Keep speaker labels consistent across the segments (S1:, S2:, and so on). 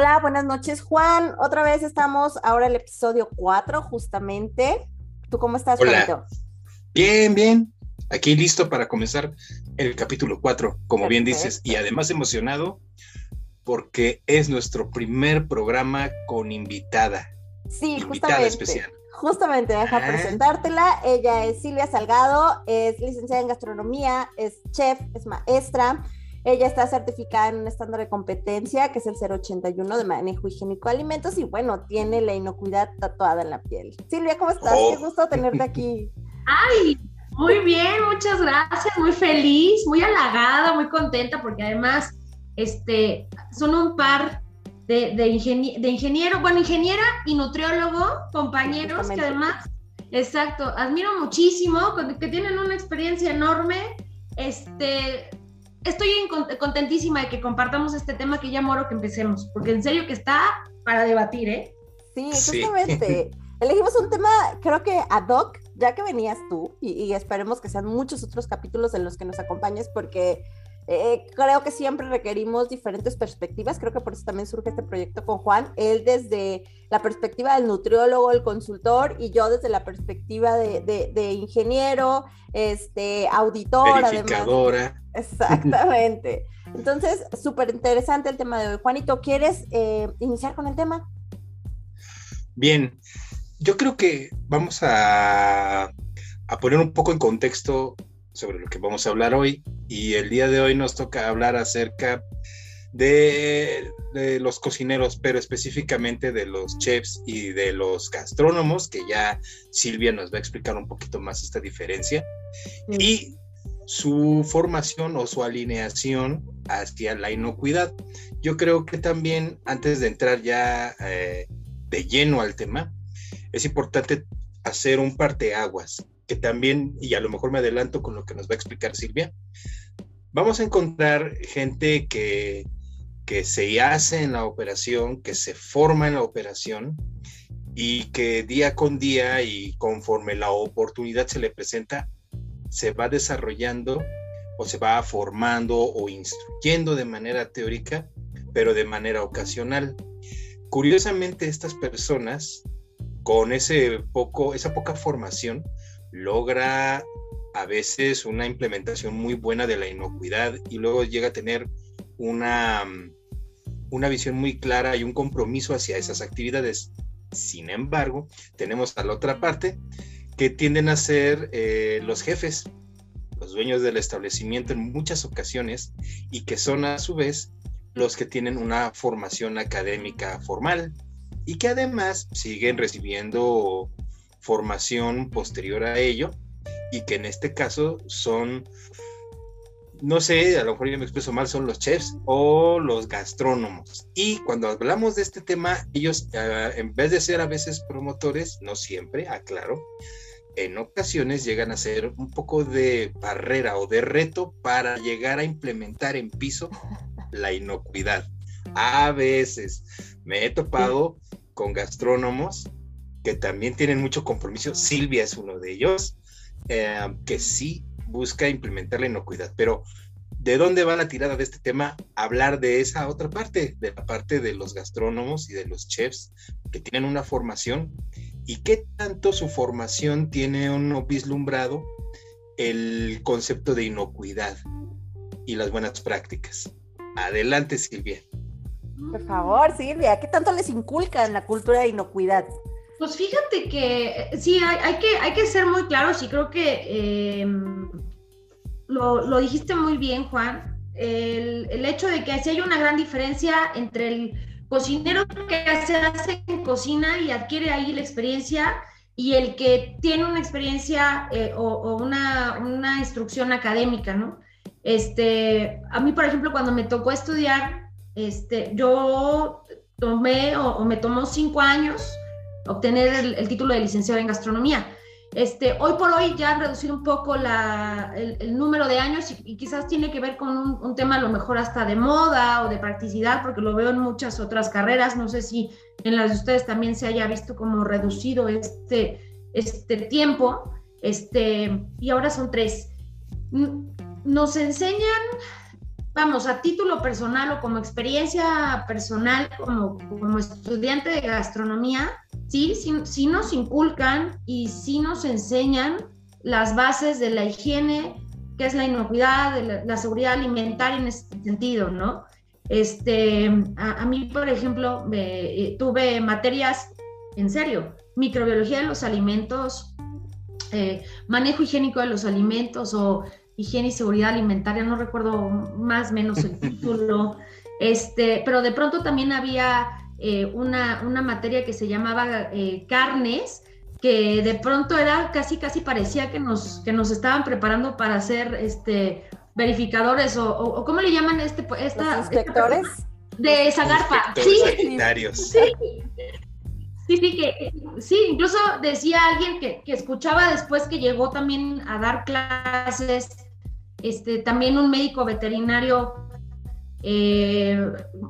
S1: Hola, buenas noches, Juan. Otra vez estamos ahora el episodio 4, justamente. ¿Tú cómo estás,
S2: Hola. Bien, bien. Aquí listo para comenzar el capítulo 4, como bien dices, y además emocionado porque es nuestro primer programa con invitada.
S1: Sí, invitada especial. Justamente, deja ah. presentártela. Ella es Silvia Salgado, es licenciada en gastronomía, es chef, es maestra ella está certificada en un estándar de competencia que es el 081 de manejo higiénico de alimentos y bueno, tiene la inocuidad tatuada en la piel. Silvia, ¿cómo estás? Qué oh. gusto tenerte aquí.
S3: Ay, muy bien, muchas gracias, muy feliz, muy halagada, muy contenta porque además este, son un par de, de, ingeniero, bueno, ingeniera y nutriólogo, compañeros que además, exacto, admiro muchísimo, que tienen una experiencia enorme. Este, estoy contentísima de que compartamos este tema que ya moro que empecemos, porque en serio que está para debatir, ¿eh?
S1: Sí, justamente. Elegimos un tema, creo que ad hoc, ya que venías tú, y, esperemos que sean muchos otros capítulos en los que nos acompañes, porque eh, creo que siempre requerimos diferentes perspectivas, creo que por eso también surge este proyecto con Juan, él desde la perspectiva del nutriólogo, el consultor, y yo desde la perspectiva de, ingeniero, este, auditor,
S2: Verificadora.
S1: Exactamente. Entonces, súper interesante el tema de hoy. Juanito, ¿quieres eh, iniciar con el tema?
S2: Bien, yo creo que vamos a, a poner un poco en contexto sobre lo que vamos a hablar hoy. Y el día de hoy nos toca hablar acerca de, los cocineros, pero específicamente de los chefs y de los gastrónomos, que ya Silvia nos va a explicar un poquito más esta diferencia. Y su formación o su alineación hacia la inocuidad. Yo creo que también, antes de entrar ya eh, de lleno al tema, es importante hacer un parteaguas que también, y a lo mejor me adelanto con lo que nos va a explicar Silvia, vamos a encontrar gente que, que se hace en la operación, que se forma en la operación y que día con día y conforme la oportunidad se le presenta, se va desarrollando o se va formando o instruyendo de manera teórica, pero de manera ocasional. Curiosamente, estas personas con ese poco, esa poca formación logra a veces una implementación muy buena de la inocuidad y luego llega a tener una, una visión muy clara y un compromiso hacia esas actividades. Sin embargo, tenemos a la otra parte que tienden a ser eh, los jefes, los dueños del establecimiento en muchas ocasiones y que son a su vez los que tienen una formación académica formal y que además siguen recibiendo formación posterior a ello y que en este caso son, no sé, a lo mejor yo me expreso mal, son los chefs o los gastrónomos. Y cuando hablamos de este tema, ellos ah, en vez de ser a veces promotores, no siempre, aclaro, en ocasiones llegan a ser un poco de barrera o de reto para llegar a implementar en piso la inocuidad. A veces me he topado con gastrónomos que también tienen mucho compromiso. Silvia es uno de ellos, eh, que sí busca implementar la inocuidad. Pero, ¿de dónde va la tirada de este tema? Hablar de esa otra parte, de la parte de los gastrónomos y de los chefs que tienen una formación y qué tanto su formación tiene uno vislumbrado el concepto de inocuidad y las buenas prácticas. Adelante, Silvia.
S1: Por favor, Silvia, ¿qué tanto les inculca en la cultura de inocuidad?
S3: Pues fíjate que eh, sí, hay, que, hay que ser muy claros y creo que em, lo, dijiste muy bien, Juan. El, hecho de que si hay una gran diferencia entre el cocinero que se hace en cocina y adquiere ahí la experiencia y el que tiene una experiencia eh, o, una, una, instrucción académica, ¿no? Este, a mí, por ejemplo, cuando me tocó estudiar, este, yo tomé o, me tomó cinco años obtener el, título de licenciado en gastronomía. Este, hoy por hoy ya han reducido un poco la, el, número de años y, quizás tiene que ver con un, tema a lo mejor hasta de moda o de practicidad, porque lo veo en muchas otras carreras. No sé si en las de ustedes también se haya visto como reducido este, este tiempo. Este, y ahora son tres. Nos enseñan vamos, a título personal o como experiencia personal, como, como estudiante de gastronomía, sí, sí, nos inculcan y sí nos enseñan las bases de la higiene, que es la inocuidad, de la, seguridad alimentaria en este sentido, ¿no? Este, a, mí, por ejemplo, eh, tuve materias, en serio, microbiología de los alimentos, eh, manejo higiénico de los alimentos o higiene y seguridad alimentaria, no recuerdo más o menos el título, este, pero de pronto también había eh, una, una, materia que se llamaba eh, carnes, que de pronto era casi, casi parecía que nos, que nos estaban preparando para ser este, verificadores o, o, ¿cómo le llaman este?
S1: Esta, inspectores?
S3: de Zagarpa.
S2: Sí,
S3: sí, Sí, sí, que sí, incluso decía alguien que, que, escuchaba después que llegó también a dar clases este, también un médico veterinario, eh,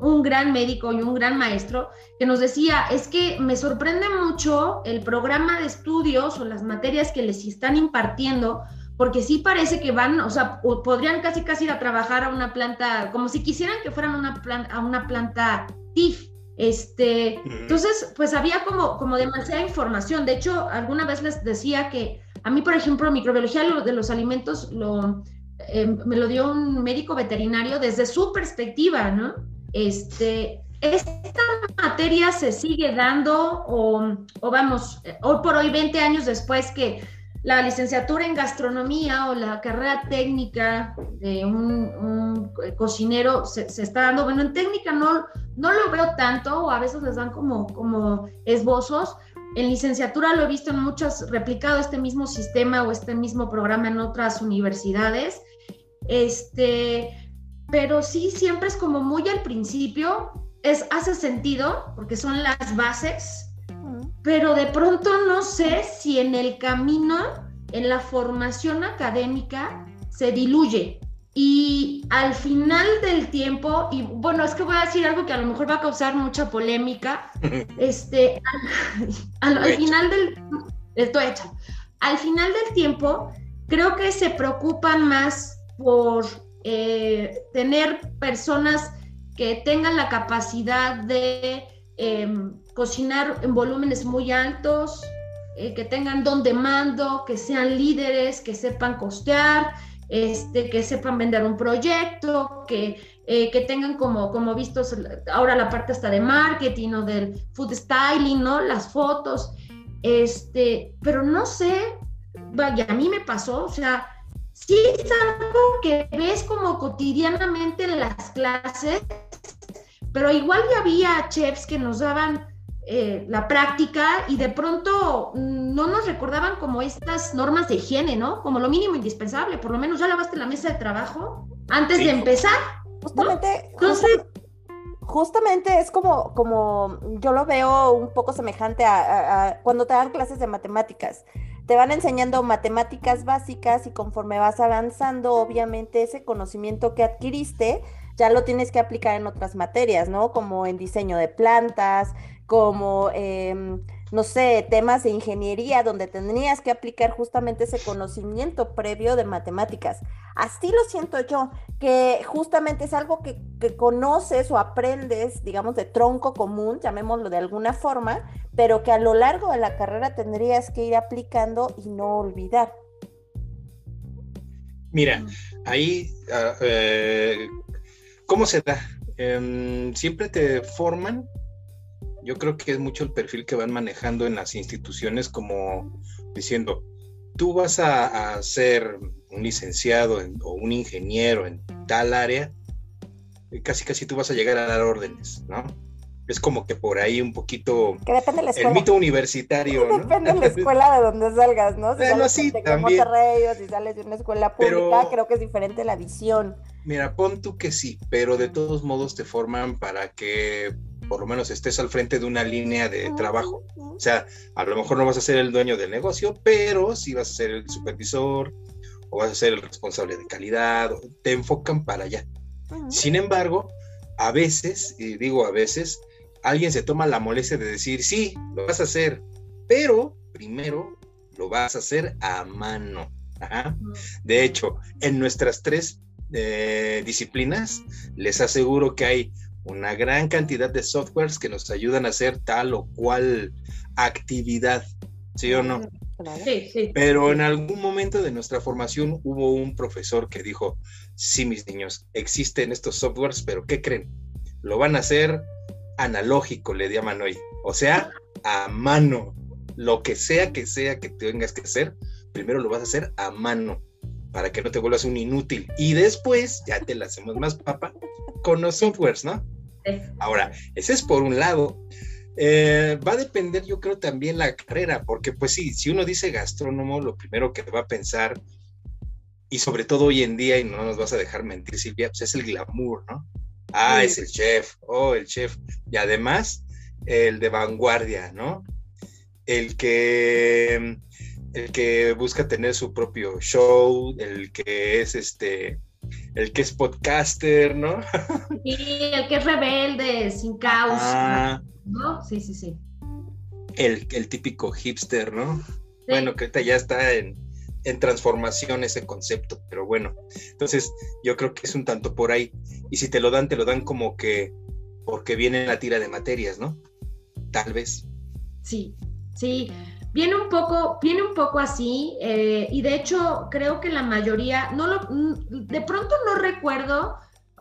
S3: un gran médico y un gran maestro, que nos decía, es que me sorprende mucho el programa de estudios o las materias que les están impartiendo, porque sí parece que van, o sea, podrían casi casi ir a trabajar a una planta, como si quisieran que fueran una a una planta TIF. Este, entonces, pues había como, como demasiada información. De hecho, alguna vez les decía que a mí, por ejemplo, microbiología de los alimentos lo, eh, me lo dio un médico veterinario desde su perspectiva, ¿no? Este, ¿Esta materia se sigue dando o, vamos, hoy por hoy, 20 años después que la licenciatura en gastronomía o la carrera técnica de un, cocinero se, está dando? Bueno, en técnica no, no lo veo tanto o a veces les dan como, como esbozos. En licenciatura lo he visto en muchas, replicado este mismo sistema o este mismo programa en otras universidades este, pero sí, siempre es como muy al principio, es, hace sentido, porque son las bases, pero de pronto no sé si en el camino, en la formación académica, se diluye. Y al final del tiempo, y bueno, es que voy a decir algo que a lo mejor va a causar mucha polémica, este, al, final del, estoy hecha, al final del tiempo, creo que se preocupan más por eh, tener personas que tengan la capacidad de em, cocinar en volúmenes muy altos, eh, que tengan don de mando, que sean líderes, que sepan costear, este, que sepan vender un proyecto, que, eh, que tengan como, como vistos ahora la parte hasta de marketing o del food styling, ¿no? Las fotos, este, pero no sé, vaya, a mí me pasó, o sea, sí es algo que ves como cotidianamente en las clases, pero igual ya había chefs que nos daban eh, la práctica y de pronto no nos recordaban como estas normas de higiene, ¿no? Como lo mínimo indispensable, por lo menos ya lavaste la mesa de trabajo antes de empezar.
S1: Justamente, justamente es como, como yo lo veo un poco semejante a cuando te dan clases de matemáticas te van enseñando matemáticas básicas y conforme vas avanzando, obviamente ese conocimiento que adquiriste ya lo tienes que aplicar en otras materias, ¿no? Como en diseño de plantas, como... Em, no sé, temas de ingeniería donde tendrías que aplicar justamente ese conocimiento previo de matemáticas. Así lo siento yo, que justamente es algo que, conoces o aprendes, digamos, de tronco común, llamémoslo de alguna forma, pero que a lo largo de la carrera tendrías que ir aplicando y no olvidar.
S2: Mira, ahí, ah, eh, ¿cómo se da? Em, siempre te forman yo creo que es mucho el perfil que van manejando en las instituciones como diciendo, tú vas a, ser un licenciado o un ingeniero en tal área, y casi casi tú vas a llegar a dar órdenes, ¿no? Es como que por ahí un poquito
S1: que depende de la escuela.
S2: el mito universitario,
S1: ¿no? Depende de la escuela de donde salgas, ¿no?
S2: Si bueno, sí, también.
S1: Monterrey o si sales de una escuela pública, creo que es diferente la visión.
S2: Mira, pon tú que sí, pero de todos modos te forman para que por lo menos estés al frente de una línea de trabajo. O sea, a lo mejor no vas a ser el dueño del negocio, pero sí vas a ser el supervisor o vas a ser el responsable de calidad, te enfocan para allá. Sin embargo, a veces, y digo a veces, alguien se toma la molestia de decir, sí, lo vas a hacer, pero primero lo vas a hacer a mano. De hecho, en nuestras tres eh, disciplinas, les aseguro que hay una gran cantidad de softwares que nos ayudan a hacer tal o cual actividad, ¿sí o no? Sí, sí. Pero en algún momento de nuestra formación hubo un profesor que dijo, sí, mis niños, existen estos softwares, pero ¿qué creen? Lo van a hacer analógico, le llaman hoy. O sea, a mano. Lo que sea que sea que tengas que hacer, primero lo vas a hacer a mano para que no te vuelvas un inútil. Y después ya te la hacemos más papa con los softwares, ¿no? Ahora, ese es por un lado. Eh, va a depender, yo creo, también la carrera, porque pues sí, si uno dice gastrónomo, lo primero que va a pensar, y sobre todo hoy en día, y no nos vas a dejar mentir, Silvia, pues es el glamour, ¿no? Ah, es el chef, oh, el chef. Y además, el de vanguardia, ¿no? El que, el que busca tener su propio show, el que es este, el que es podcaster, ¿no?
S3: Sí, el que es rebelde, sin causa. ¿no? Sí, sí, sí.
S2: El, el típico hipster, ¿no? Bueno, que ahorita ya está en, en transformación ese concepto, pero bueno, entonces yo creo que es un tanto por ahí, y si te lo dan, te lo dan como que porque viene la tira de materias, ¿no? Tal vez.
S3: Sí, sí, viene un poco, viene un poco así, eh, y de hecho creo que la mayoría, no lo, de pronto no recuerdo,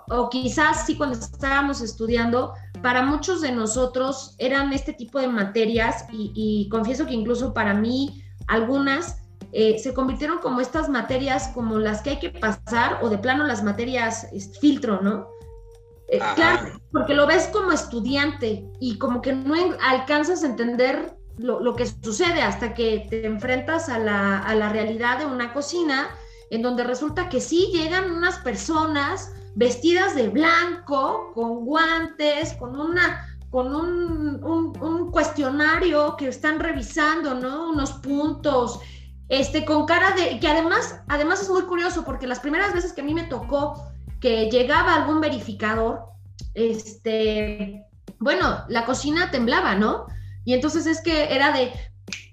S3: o quizás sí cuando estábamos estudiando, para muchos de nosotros eran este tipo de materias, y, y confieso que incluso para mí algunas eh, se convirtieron como estas materias como las que hay que pasar o de plano las materias filtro, ¿no? Eh, claro, porque lo ves como estudiante y como que no alcanzas a entender lo, que sucede hasta que te enfrentas a la, a la, realidad de una cocina en donde resulta que sí llegan unas personas vestidas de blanco, con guantes, con una con un, un, un cuestionario que están revisando, ¿no? Unos puntos, este, con cara de, que además, además es muy curioso porque las primeras veces que a mí me tocó que llegaba algún verificador, este, bueno, la cocina temblaba, ¿no? Y entonces es que era de,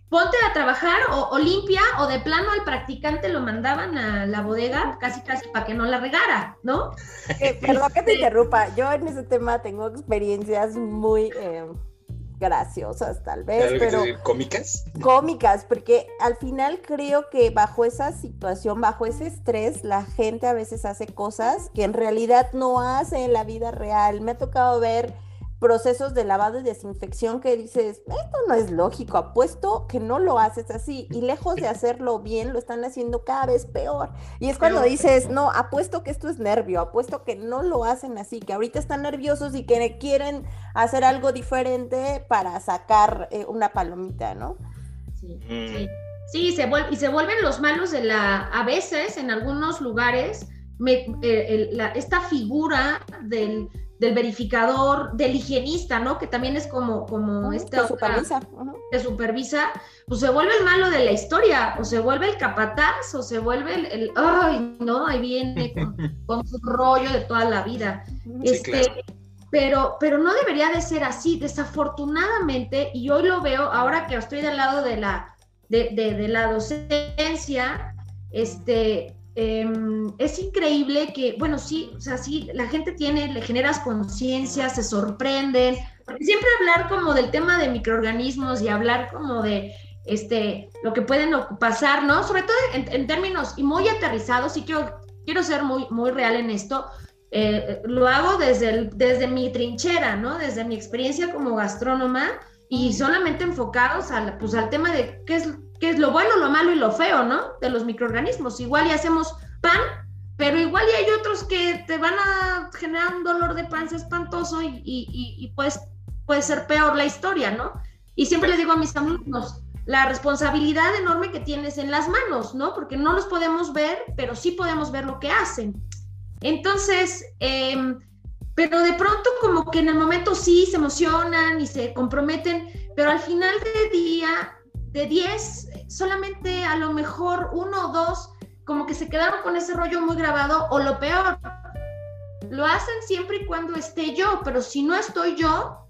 S3: ponte a trabajar o, limpia o de plano al practicante lo mandaban a la bodega casi casi para que no la regara, ¿no?
S1: Eh, perdón que te interrumpa, yo en ese tema tengo experiencias muy... Eh, graciosas tal vez, pero
S2: cómicas.
S1: Cómicas, porque al final creo que bajo esa situación, bajo ese estrés, la gente a veces hace cosas que en realidad no hace en la vida real. Me ha tocado ver procesos de lavado y desinfección que dices, esto no es lógico, apuesto que no lo haces así y lejos de hacerlo bien, lo están haciendo cada vez peor. Y es cuando dices, no, apuesto que esto es nervio, apuesto que no lo hacen así, que ahorita están nerviosos y que quieren hacer algo diferente para sacar eh, una palomita, ¿no?
S3: Sí, sí. sí se y se vuelven los malos de la, a veces en algunos lugares, eh, esta figura del del verificador, del higienista, ¿no? Que también es como, como este...
S1: Que supervisa.
S3: Que supervisa, pues se vuelve el malo de la historia, o se vuelve el capataz, o se vuelve el, ay, no, ahí viene con, su rollo de toda la vida. este, pero, pero no debería de ser así, desafortunadamente, y hoy lo veo, ahora que estoy del lado de la, de, de, de la docencia, este, Em, es increíble que, bueno, sí, o sea, sí, la gente tiene, le generas conciencia, se sorprenden, siempre hablar como del tema de microorganismos y hablar como de este, lo que pueden pasar, ¿no? Sobre todo en, términos y muy aterrizados, y quiero, quiero ser muy, muy real en esto, eh, lo hago desde, desde mi trinchera, ¿no? Desde mi experiencia como gastrónoma y solamente enfocados al, pues, al tema de qué es que es lo bueno, lo malo y lo feo, ¿no? De los microorganismos. Igual y hacemos pan, pero igual y hay otros que te van a generar un dolor de panza espantoso y, y, pues puede ser peor la historia, ¿no? Y siempre les digo a mis alumnos, la responsabilidad enorme que tienes en las manos, ¿no? Porque no los podemos ver, pero sí podemos ver lo que hacen. Entonces, em, pero de pronto como que en el momento sí se emocionan y se comprometen, pero al final del día, de 10, solamente a lo mejor uno o dos como que se quedaron con ese rollo muy grabado, o lo peor, lo hacen siempre y cuando esté yo, pero si no estoy yo,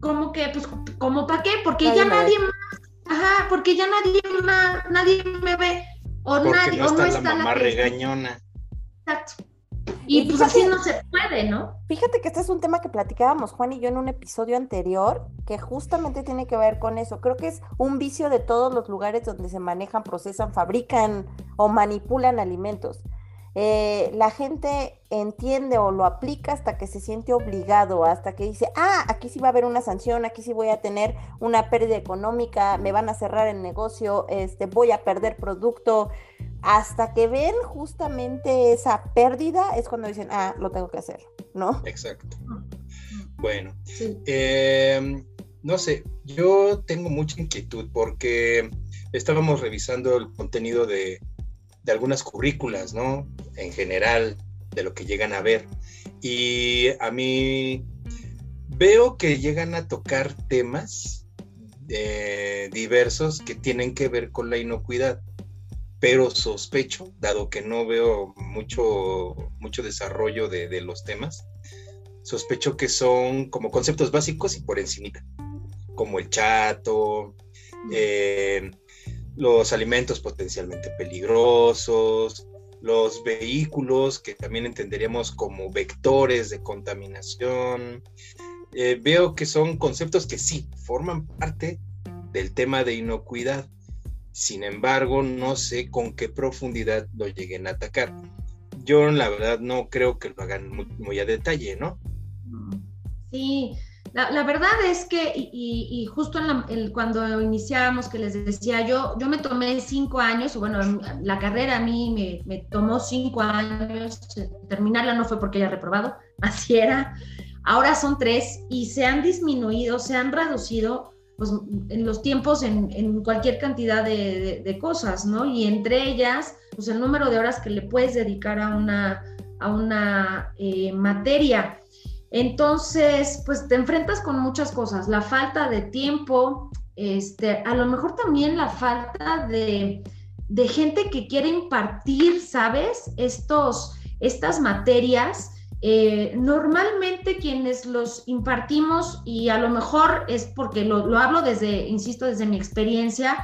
S3: como que, pues, como para qué, porque ya nadie más, ajá, porque ya nadie más, nadie me ve, o nadie,
S2: no está o no está la mamá regañona.
S3: Exacto. Y, pues así no se puede, ¿no?
S1: Fíjate que este es un tema que platicábamos Juan y yo en un episodio anterior, que justamente tiene que ver con eso. Creo que es un vicio de todos los lugares donde se manejan, procesan, fabrican o manipulan alimentos. Eh, la gente entiende o lo aplica hasta que se siente obligado, hasta que dice, ah, aquí sí va a haber una sanción, aquí sí voy a tener una pérdida económica, me van a cerrar el negocio, este, voy a perder producto, hasta que ven justamente esa pérdida es cuando dicen, ah, lo tengo que hacer, ¿no?
S2: Exacto. Bueno, em, no sé, yo tengo mucha inquietud porque estábamos revisando el contenido de, de algunas currículas, ¿no? En general, de lo que llegan a ver. Y a mí veo que llegan a tocar temas eh, diversos que tienen que ver con la inocuidad pero sospecho, dado que no veo mucho, mucho desarrollo de, los temas, sospecho que son como conceptos básicos y por encimita, como el chato, eh, los alimentos potencialmente peligrosos, los vehículos que también entenderíamos como vectores de contaminación. Eh, veo que son conceptos que sí forman parte del tema de inocuidad, sin embargo, no sé con qué profundidad lo lleguen a atacar. Yo la verdad no creo que lo hagan muy, a detalle, ¿no?
S3: Sí, la, verdad es que, y, justo cuando iniciábamos, que les decía, yo, yo me tomé cinco años, bueno, la carrera a mí me, me tomó cinco años, terminarla no fue porque haya reprobado, así era. Ahora son tres y se han disminuido, se han reducido pues, en los tiempos en, cualquier cantidad de, cosas, ¿no? Y entre ellas, pues el número de horas que le puedes dedicar a una, a una eh, materia. Entonces, pues te enfrentas con muchas cosas, la falta de tiempo, este, a lo mejor también la falta de, de gente que quiere impartir, ¿sabes? Estos, estas materias eh, normalmente quienes los impartimos, y a lo mejor es porque lo, hablo desde, insisto, desde mi experiencia,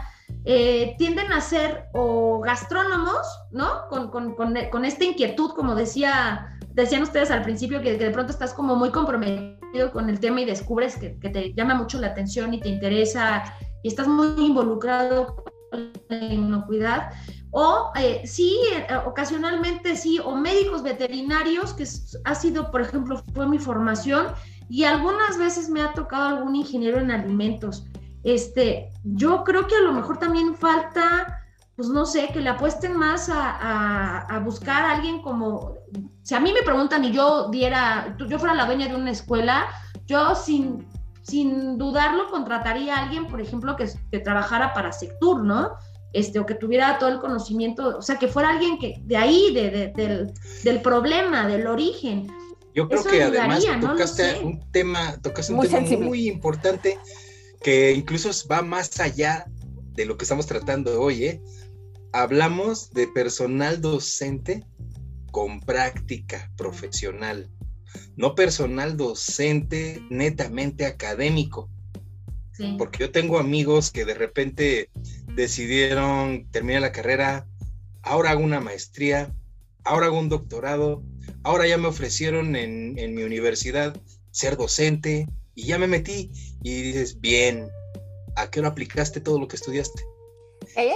S3: eh, tienden a ser o gastrónomos, ¿no? Con, con, con, esta inquietud, como decía, decían ustedes al principio, que, de pronto estás como muy comprometido con el tema y descubres que, que, te llama mucho la atención y te interesa y estás muy involucrado con la inocuidad o eh, sí, eh, ocasionalmente sí, o médicos veterinarios, que ha sido, por ejemplo, fue mi formación, y algunas veces me ha tocado algún ingeniero en alimentos. Este, yo creo que a lo mejor también falta, pues no sé, que le apuesten más a, buscar a alguien como, si a mí me preguntan y yo diera, yo fuera la dueña de una escuela, yo sin, sin dudarlo contrataría a alguien, por ejemplo, que, que trabajara para Sectur, ¿no? Este, o que tuviera todo el conocimiento, o sea, que fuera alguien que de ahí, de, del, problema, del origen.
S2: Yo creo que además tocaste un tema, tocaste un muy tema muy importante que incluso va más allá de lo que estamos tratando hoy, ¿eh? Hablamos de personal docente con práctica profesional, no personal docente netamente académico. Porque yo tengo amigos que de repente decidieron terminar la carrera, ahora hago una maestría, ahora hago un doctorado, ahora ya me ofrecieron en, mi universidad ser docente y ya me metí. Y dices, bien, ¿a qué hora aplicaste todo lo que estudiaste?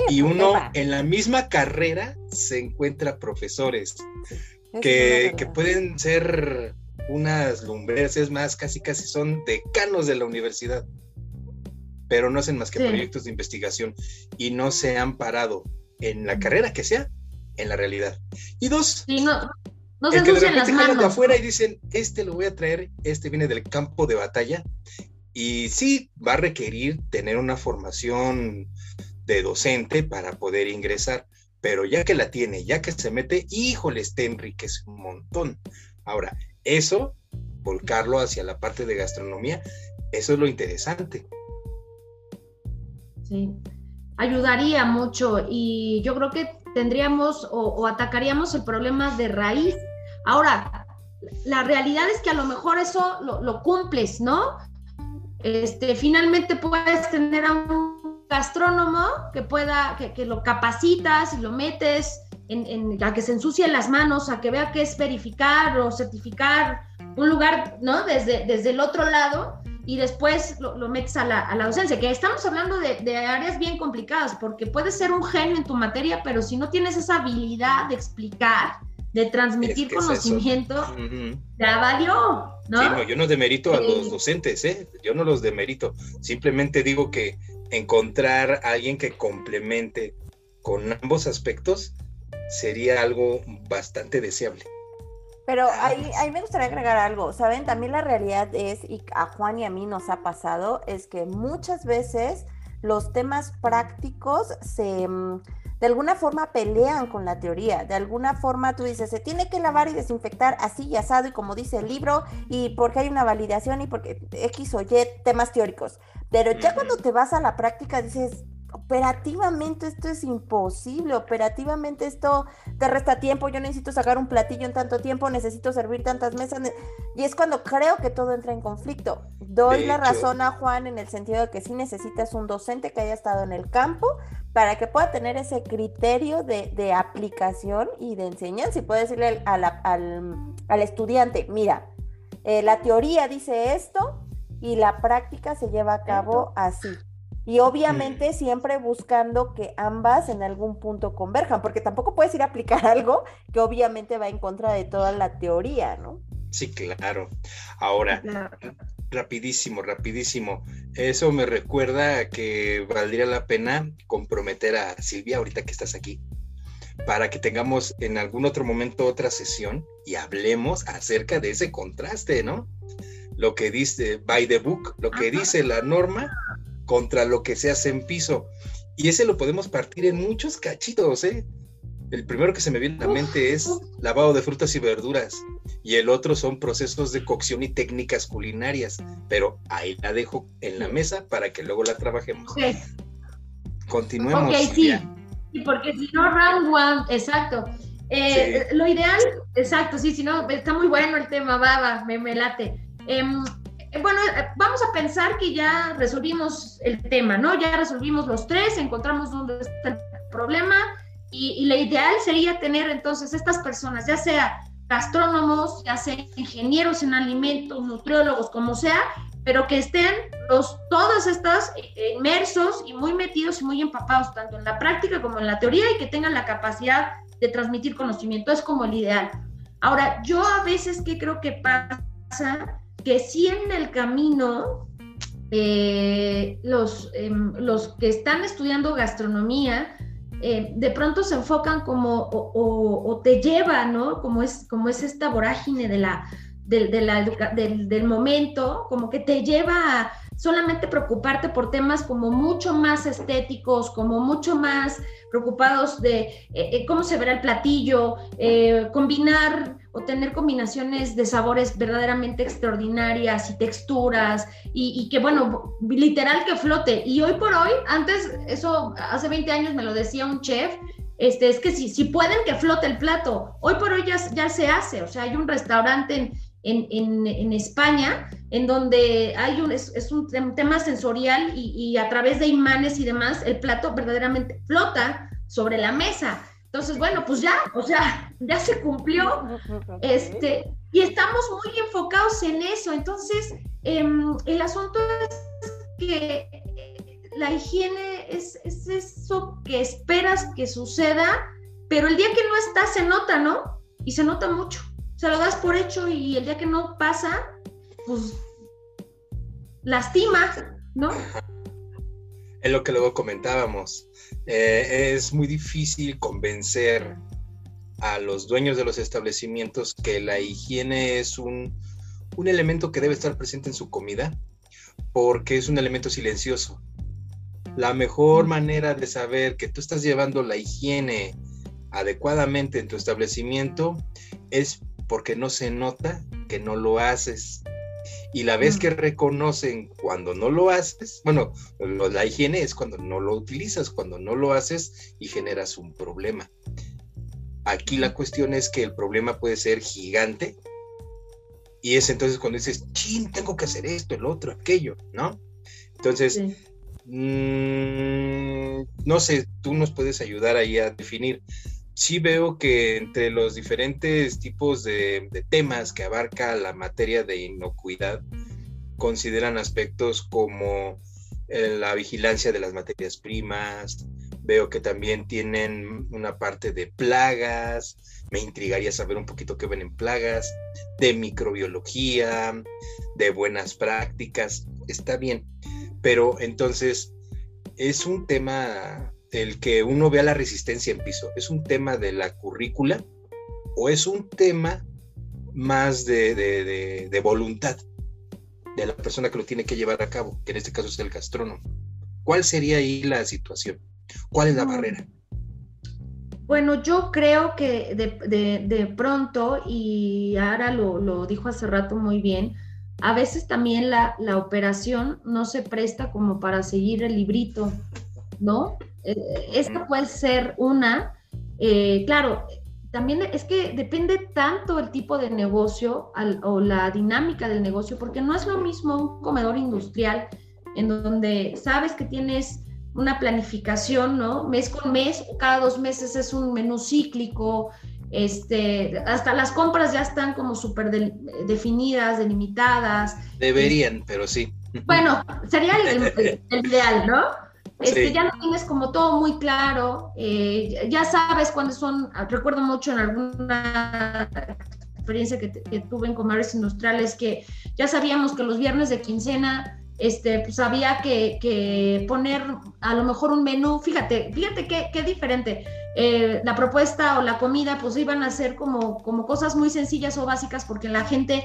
S2: y uno en la misma carrera se encuentra profesores que, que, pueden ser unas lumbreras, es más, casi casi son decanos de la universidad pero no hacen más que proyectos de investigación y no se han parado en la carrera que sea, en la realidad. Y dos,
S3: no, no
S2: el que de repente las de afuera y dicen, este lo voy a traer, este viene del campo de batalla, y sí va a requerir tener una formación de docente para poder ingresar, pero ya que la tiene, ya que se mete, híjole, te enriquece un montón. Ahora, eso volcarlo hacia la parte de gastronomía. Eso es lo interesante.
S3: Sí, ayudaría mucho y yo creo que tendríamos o, atacaríamos el problema de raíz. Ahora, la realidad es que a lo mejor eso lo, cumples, ¿no? Este, finalmente puedes tener a un gastrónomo que pueda, que, lo capacitas y lo metes en, a que se ensucie las manos, a que vea qué es verificar o certificar un lugar, ¿no? Desde, desde el otro lado y después lo, metes a la, a la, docencia, que estamos hablando de, de, áreas bien complicadas, porque puedes ser un genio en tu materia, pero si no tienes esa habilidad de explicar, de transmitir conocimiento, ya valió, ¿no?
S2: Sí, no, yo no demerito a los docentes, ¿eh? Yo no los demerito, simplemente digo que encontrar a alguien que complemente con ambos aspectos sería algo bastante deseable.
S1: Pero ahí, ahí me gustaría agregar algo, ¿saben? También la realidad es, y a Juan y a mí nos ha pasado, es que muchas veces los temas prácticos se mm, de alguna forma pelean con la teoría, de alguna forma tú dices, se tiene que lavar y desinfectar así y asado y como dice el libro y porque hay una validación y porque X o Y temas teóricos. Pero ya cuando te vas a la práctica dices, operativamente esto es imposible, operativamente esto te resta tiempo, yo necesito sacar un platillo en tanto tiempo, necesito servir tantas mesas, y es cuando creo que todo entra en conflicto. Doy la razón a Juan en el sentido de que sí necesitas un docente que haya estado en el campo para que pueda tener ese criterio de, aplicación y de enseñanza y puede decirle al, al, estudiante, mira, eh, la teoría dice esto y la práctica se lleva a cabo así. Y obviamente siempre buscando que ambas en algún punto converjan, porque tampoco puedes ir a aplicar algo que obviamente va en contra de toda la teoría, ¿no?
S2: Sí, claro. Ahora, rapidísimo, rapidísimo. Eso me recuerda que valdría la pena comprometer a Silvia, ahorita que estás aquí, para que tengamos en algún otro momento otra sesión y hablemos acerca de ese contraste, ¿no? Lo que dice by the book, lo que dice la norma contra lo que se hace en piso. Y ese lo podemos partir en muchos cachitos, ¿eh? El primero que se me viene a la mente es lavado de frutas y verduras y el otro son procesos de cocción y técnicas culinarias, pero ahí la dejo en la mesa para que luego la trabajemos. Continuemos.
S3: Ok, sí. porque si no, round one, exacto. Eh, lo ideal, exacto, sí, si no, está muy bueno el tema, va, me, me late. Em, eh, bueno, eh, vamos a pensar que ya resolvimos el tema, ¿no? Ya resolvimos los tres, encontramos dónde está el problema y, y lo ideal sería tener entonces estas personas, ya sea gastrónomos, ya sea ingenieros en alimentos, nutriólogos, como sea, pero que estén los, todas estas eh, inmersos y muy metidos y muy empapados tanto en la práctica como en la teoría y que tengan la capacidad de transmitir conocimiento. Es como el ideal. Ahora, yo a veces que creo que pasa que si en el camino eh, los, em, los que están estudiando gastronomía eh, de pronto se enfocan como o, te lleva, ¿no? Como es, como es esta vorágine de la, del, del, momento, como que te lleva a solamente preocuparte por temas como mucho más estéticos, como mucho más preocupados de eh, cómo se verá el platillo, combinar o tener combinaciones de sabores verdaderamente extraordinarias y texturas y, que, bueno, literal que flote. Y hoy por hoy, antes, eso hace 20 años me lo decía un chef, este, es que si, si pueden que flote el plato, hoy por hoy ya, ya se hace, o sea, hay un restaurante en, en, en, España, en donde hay un, es, un tema sensorial y, a través de imanes y demás, el plato verdaderamente flota sobre la mesa. Entonces, bueno, pues ya, o sea, ya se cumplió. Este, y estamos muy enfocados en eso. Entonces, em, el asunto es que la higiene es, es, eso que esperas que suceda, pero el día que no está se nota, ¿no? Y se nota mucho. Se lo das por hecho y el día que no pasa, pues lastima, ¿no?
S2: Es lo que luego comentábamos. Eh, es muy difícil convencer a los dueños de los establecimientos que la higiene es un, un elemento que debe estar presente en su comida porque es un elemento silencioso. La mejor manera de saber que tú estás llevando la higiene adecuadamente en tu establecimiento es porque no se nota que no lo haces. Y la vez que reconocen cuando no lo haces, bueno, la higiene es cuando no lo utilizas, cuando no lo haces y generas un problema. Aquí la cuestión es que el problema puede ser gigante y es entonces cuando dices, chin, tengo que hacer esto, el otro, aquello, ¿no? Entonces, mm, no sé, tú nos puedes ayudar ahí a definir. Sí veo que entre los diferentes tipos de, temas que abarca la materia de inocuidad, consideran aspectos como eh, la vigilancia de las materias primas, veo que también tienen una parte de plagas, me intrigaría saber un poquito qué ven en plagas, de microbiología, de buenas prácticas, está bien, pero entonces es un tema el que uno vea la resistencia en piso, es un tema de la currícula o es un tema más de, de voluntad de la persona que lo tiene que llevar a cabo, que en este caso es el gastrónomo. ¿Cuál sería ahí la situación? ¿Cuál es la barrera?
S3: Bueno, yo creo que de, pronto, y ahora lo, dijo hace rato muy bien, a veces también la, operación no se presta como para seguir el librito, ¿no? Eh, esta puede ser una, eh, claro, también es que depende tanto el tipo de negocio o la dinámica del negocio, porque no es lo mismo un comedor industrial en donde sabes que tienes una planificación, ¿no? Mes con mes, cada dos meses es un menú cíclico, este, hasta las compras ya están como súper definidas, delimitadas.
S2: Deberían, pero sí.
S3: Bueno, sería el ideal, ¿no? Este, Ya lo tienes como todo muy claro, eh, ya sabes cuándo son, recuerdo mucho en alguna experiencia que, tuve en comercios industriales que ya sabíamos que los viernes de quincena este, pues había que, poner a lo mejor un menú, fíjate, fíjate qué, qué diferente. Eh, la propuesta o la comida pues iban a ser como, como cosas muy sencillas o básicas porque la gente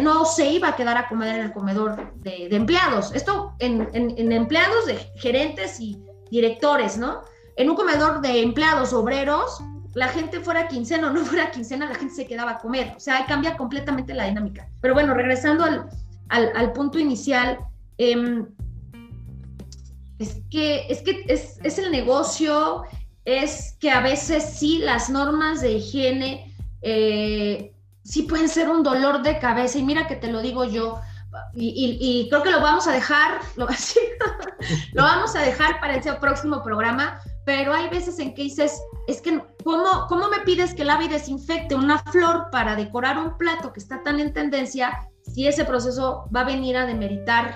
S3: no se iba a quedar a comer en el comedor de, empleados. Esto en, empleados de gerentes y directores, ¿no? En un comedor de empleados obreros, la gente fuera quincena o no fuera quincena, la gente se quedaba a comer. O sea, cambia completamente la dinámica. Pero bueno, regresando al, punto inicial, em, es que, es, que es, es el negocio, es que a veces sí las normas de higiene eh, sí pueden ser un dolor de cabeza, y mira que te lo digo yo, y, creo que lo vamos a dejar, lo, lo vamos a dejar para el próximo programa, pero hay veces en que dices, es que, ¿cómo, ¿cómo me pides que lave y desinfecte una flor para decorar un plato que está tan en tendencia si ese proceso va a venir a demeritar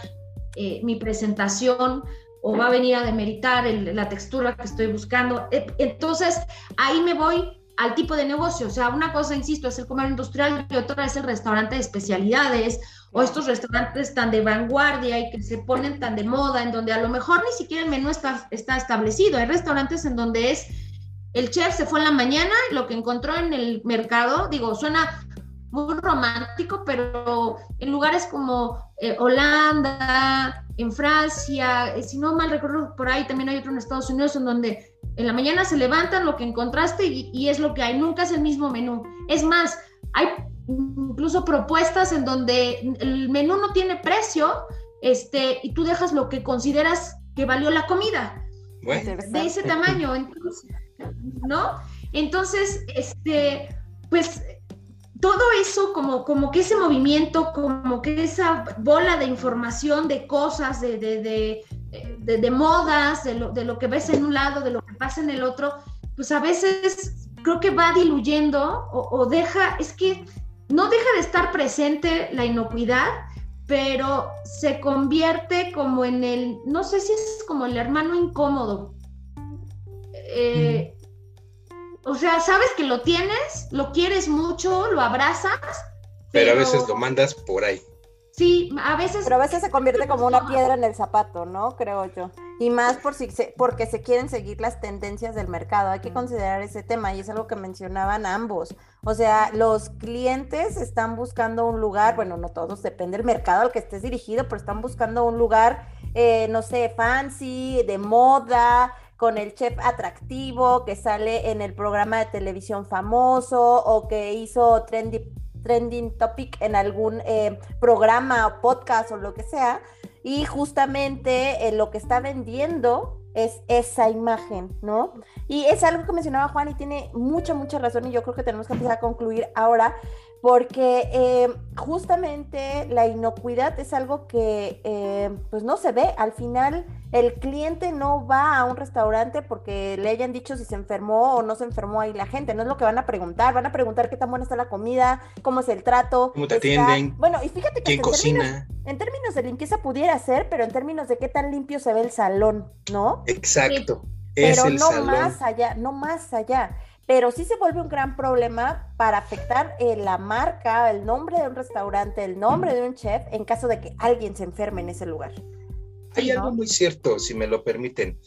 S3: eh, mi presentación o va a venir a demeritar la textura que estoy buscando? E, entonces, ahí me voy al tipo de negocio. O sea, una cosa, insisto, es el comercio industrial y otra es el restaurante de especialidades o estos restaurantes tan de vanguardia y que se ponen tan de moda, en donde a lo mejor ni siquiera el menú está, está establecido. Hay restaurantes en donde es el chef se fue en la mañana, lo que encontró en el mercado, digo, suena muy romántico, pero en lugares como eh, Holanda, en Francia, eh, si no mal recuerdo, por ahí también hay otro en Estados Unidos en donde en la mañana se levantan lo que encontraste y, es lo que hay, nunca es el mismo menú. Es más, hay incluso propuestas en donde el menú no tiene precio este, y tú dejas lo que consideras que valió la comida. De ese tamaño, ¿no? Entonces, este, pues todo eso, como, como que ese movimiento, como que esa bola de información, de cosas, de, de, de, modas, de lo, de lo, que ves en un lado, de lo que pasa en el otro, pues a veces creo que va diluyendo o, deja, es que no deja de estar presente la inocuidad, pero se convierte como en el, no sé si es como el hermano incómodo. Eh, o sea, sabes que lo tienes, lo quieres mucho, lo abrazas.
S2: pero a veces lo mandas por ahí.
S3: Sí, a veces.
S1: Pero a veces se convierte como una piedra en el zapato, ¿no? Creo yo. Y más por si se, porque se quieren seguir las tendencias del mercado. Hay que considerar ese tema y es algo que mencionaban ambos. O sea, los clientes están buscando un lugar, bueno, no todos, depende del mercado al que estés dirigido, pero están buscando un lugar, eh, no sé, fancy, de moda, con el chef atractivo que sale en el programa de televisión famoso o que hizo trending topic en algún eh, programa o podcast o lo que sea. Y justamente eh, lo que está vendiendo es esa imagen, ¿no? Y es algo que mencionaba Juan y tiene mucha, mucha razón y yo creo que tenemos que empezar a concluir ahora porque eh, justamente la inocuidad es algo que eh, pues no se ve. Al final el cliente no va a un restaurante porque le hayan dicho si se enfermó o no se enfermó ahí la gente, no es lo que van a preguntar, van a preguntar qué tan buena está la comida, cómo es el trato.
S2: ¿Cómo te atienden?
S1: Bueno, y fíjate que
S2: ¿Quién
S1: en
S2: cocina?
S1: Términos, en términos de limpieza pudiera ser, pero en términos de qué tan limpio se ve el salón, ¿no?
S2: Exacto.
S1: Pero
S2: es el
S1: no
S2: salón.
S1: más allá, no más allá pero sí se vuelve un gran problema para afectar eh, la marca, el nombre de un restaurante, el nombre de un chef, en caso de que alguien se enferme en ese lugar.
S2: Hay algo muy cierto, si me lo permiten.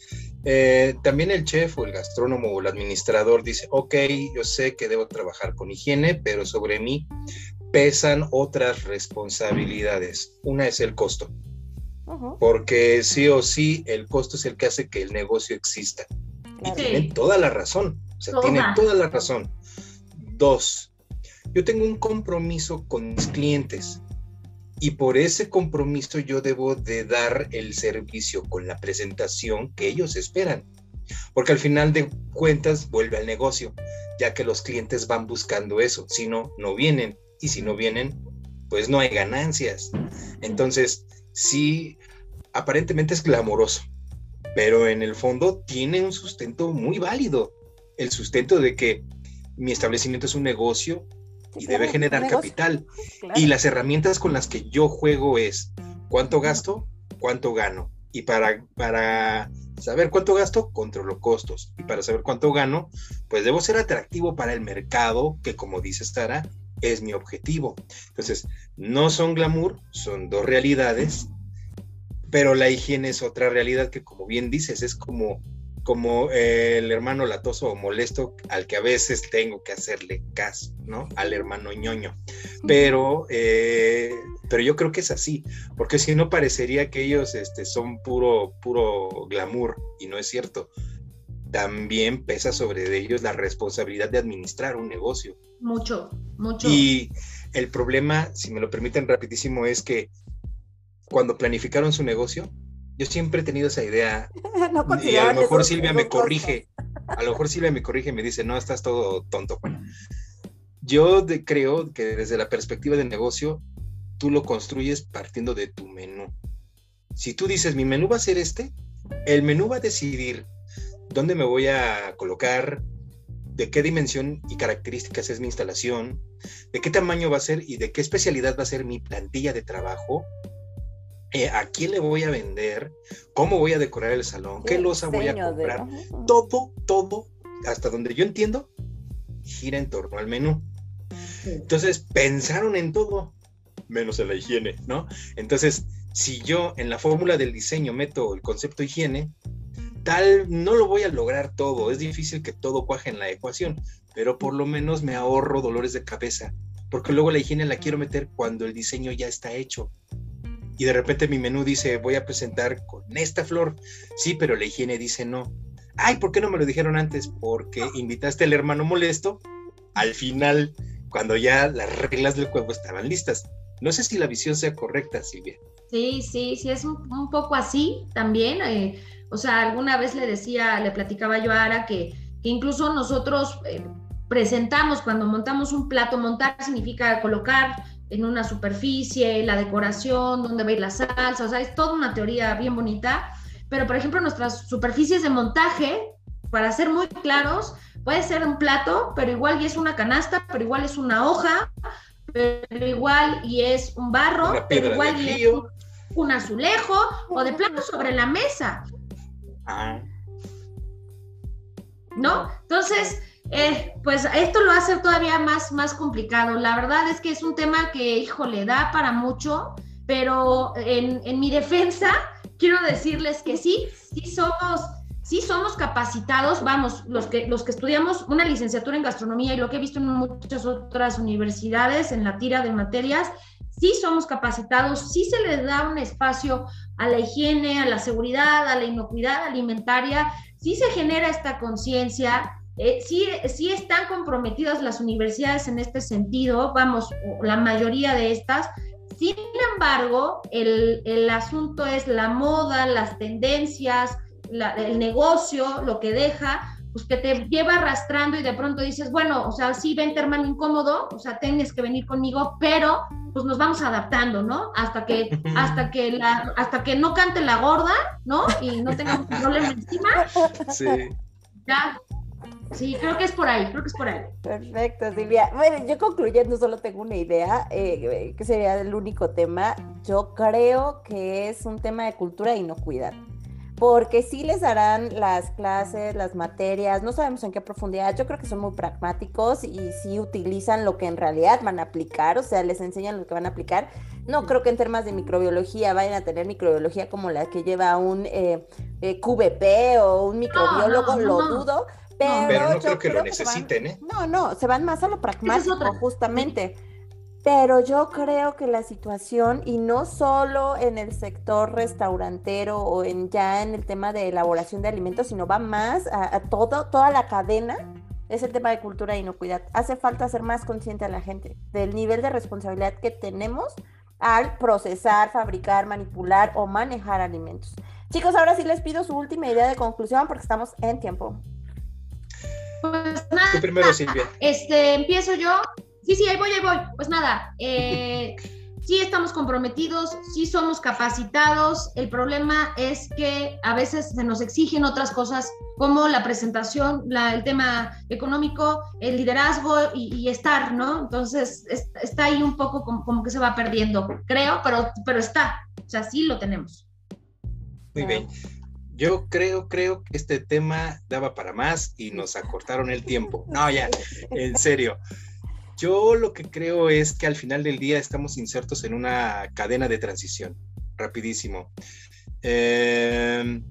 S2: Eh, también el chef o el gastrónomo o el administrador dice, ok, yo sé que debo trabajar con higiene, pero sobre mí pesan otras responsabilidades. Una es el costo, uh -huh. porque sí o sí el costo es el que hace que el negocio exista. Claro. Y tienen toda la razón. O sea, tiene toda la razón. Dos, yo tengo un compromiso con mis clientes y por ese compromiso yo debo de dar el servicio con la presentación que ellos esperan. Porque al final de cuentas vuelve al negocio, ya que los clientes van buscando eso. Si no, no vienen. Y si no vienen, pues no hay ganancias. Entonces, sí, aparentemente es glamoroso, pero en el fondo tiene un sustento muy válido el sustento de que mi establecimiento es un negocio y debe generar capital. Claro. Y las herramientas con las que yo juego es cuánto gasto, cuánto gano. Y para, para saber cuánto gasto, controlo costos. Y para saber cuánto gano, pues debo ser atractivo para el mercado, que como dice Stara, es mi objetivo. Entonces, no son glamour, son dos realidades, pero la higiene es otra realidad que, como bien dices, es como como el hermano latoso o molesto al que a veces tengo que hacerle caso, ¿no? Al hermano ñoño. Pero, eh, pero yo creo que es así, porque si no parecería que ellos este, son puro, puro glamour, y no es cierto. También pesa sobre ellos la responsabilidad de administrar un negocio.
S3: Mucho, mucho.
S2: Y el problema, si me lo permiten rapidísimo, es que cuando planificaron su negocio, yo siempre he tenido esa idea no y a lo mejor Silvia me corrige, a lo mejor Silvia me corrige y me dice, no, estás todo tonto, Juan. Yo de, creo que desde la perspectiva de negocio, tú lo construyes partiendo de tu menú. Si tú dices, mi menú va a ser este, el menú va a decidir dónde me voy a colocar, de qué dimensión y características es mi instalación, de qué tamaño va a ser y de qué especialidad va a ser mi plantilla de trabajo, eh, a quién le voy a vender, cómo voy a decorar el salón, qué losa voy a comprar. De... Todo, todo, hasta donde yo entiendo, gira en torno al menú. Entonces, pensaron en todo, menos en la higiene, ¿no? Entonces, si yo en la fórmula del diseño meto el concepto higiene, tal no lo voy a lograr todo, es difícil que todo cuaje en la ecuación, pero por lo menos me ahorro dolores de cabeza, porque luego la higiene la quiero meter cuando el diseño ya está hecho y de repente mi menú dice voy a presentar con esta flor, sí, pero la higiene dice no. Ay, ¿por qué no me lo dijeron antes? Porque invitaste al hermano molesto al final, cuando ya las reglas del juego estaban listas. No sé si la visión sea correcta, Silvia.
S3: Sí, sí, sí, es un, poco así también. Eh, o sea, alguna vez le decía, le platicaba yo a Ara que, que incluso nosotros eh, presentamos cuando montamos un plato, montar significa colocar en una superficie, la decoración, dónde va a ir la salsa, o sea, es toda una teoría bien bonita, pero por ejemplo nuestras superficies de montaje, para ser muy claros, puede ser un plato, pero igual y es una canasta, pero igual es una hoja, pero igual y es un barro, pero igual y es un, un, azulejo o de plano sobre la mesa.
S2: Ah.
S3: ¿No? Entonces, eh, pues esto lo hace todavía más, más complicado. La verdad es que es un tema que, híjole, da para mucho, pero en, en mi defensa quiero decirles que sí, sí somos, sí somos capacitados, vamos, los que, los que estudiamos una licenciatura en gastronomía y lo que he visto en muchas otras universidades, en la tira de materias, sí somos capacitados, sí se les da un espacio a la higiene, a la seguridad, a la inocuidad alimentaria, sí se genera esta conciencia, eh, sí, sí están comprometidas las universidades en este sentido, vamos, la mayoría de estas. Sin embargo, el, el asunto es la moda, las tendencias, el negocio, lo que deja, pues que te lleva arrastrando y de pronto dices, bueno, o sea, sí, vente hermano incómodo, o sea, tienes que venir conmigo, pero pues nos vamos adaptando, ¿no? Hasta que, hasta que la, hasta que no cante la gorda, ¿no? Y no tengamos problema encima. Sí. Ya. Sí, creo que es por ahí, creo que es por ahí.
S1: Perfecto, Silvia. Bueno, yo concluyendo solo tengo una idea, eh, que sería el único tema. Yo creo que es un tema de cultura no inocuidad porque sí les darán las clases, las materias, no sabemos en qué profundidad, yo creo que son muy pragmáticos y sí utilizan lo que en realidad van a aplicar, o sea, les enseñan lo que van a aplicar. No creo que en temas de microbiología vayan a tener microbiología como la que lleva un eh, eh QVP o un microbiólogo, lo dudo. Pero,
S2: no creo que lo necesiten, ¿eh?
S1: No, no, se van más a lo pragmático, justamente. Pero yo creo que la situación, y no solo en el sector restaurantero o en ya en el tema de elaboración de alimentos, sino va más a, todo, toda la cadena, es el tema de cultura e inocuidad. Hace falta ser más consciente a la gente del nivel de responsabilidad que tenemos al procesar, fabricar, manipular o manejar alimentos. Chicos, ahora sí les pido su última idea de conclusión porque estamos en tiempo.
S3: Pues nada, primero, Silvia. Este, empiezo yo. Sí, sí, ahí voy, ahí voy. Pues nada, eh, sí estamos comprometidos, sí somos capacitados. El problema es que a veces se nos exigen otras cosas como la presentación, el tema económico, el liderazgo y, estar, ¿no? Entonces está ahí un poco como, que se va perdiendo, creo, pero, pero está. O sea, sí lo tenemos.
S2: Muy bien. Yo creo, creo que este tema daba para más y nos acortaron el tiempo. No, ya, en serio. Yo lo que creo es que al final del día estamos insertos en una cadena de transición, rapidísimo. Em,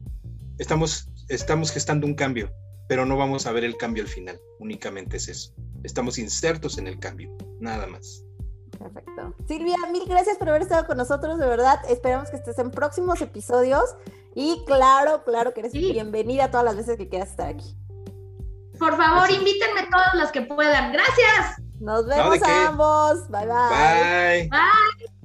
S2: estamos, estamos gestando un cambio, pero no vamos a ver el cambio al final, únicamente es eso. Estamos insertos en el cambio, nada más.
S1: Perfecto. Silvia, mil gracias por haber estado con nosotros, de verdad. Esperamos que estés en próximos episodios y claro, claro que eres bienvenida todas las veces que quieras estar aquí.
S3: Por favor, invítenme todas las que puedan. Gracias.
S1: Nos vemos a ambos. Bye bye. Bye. Bye.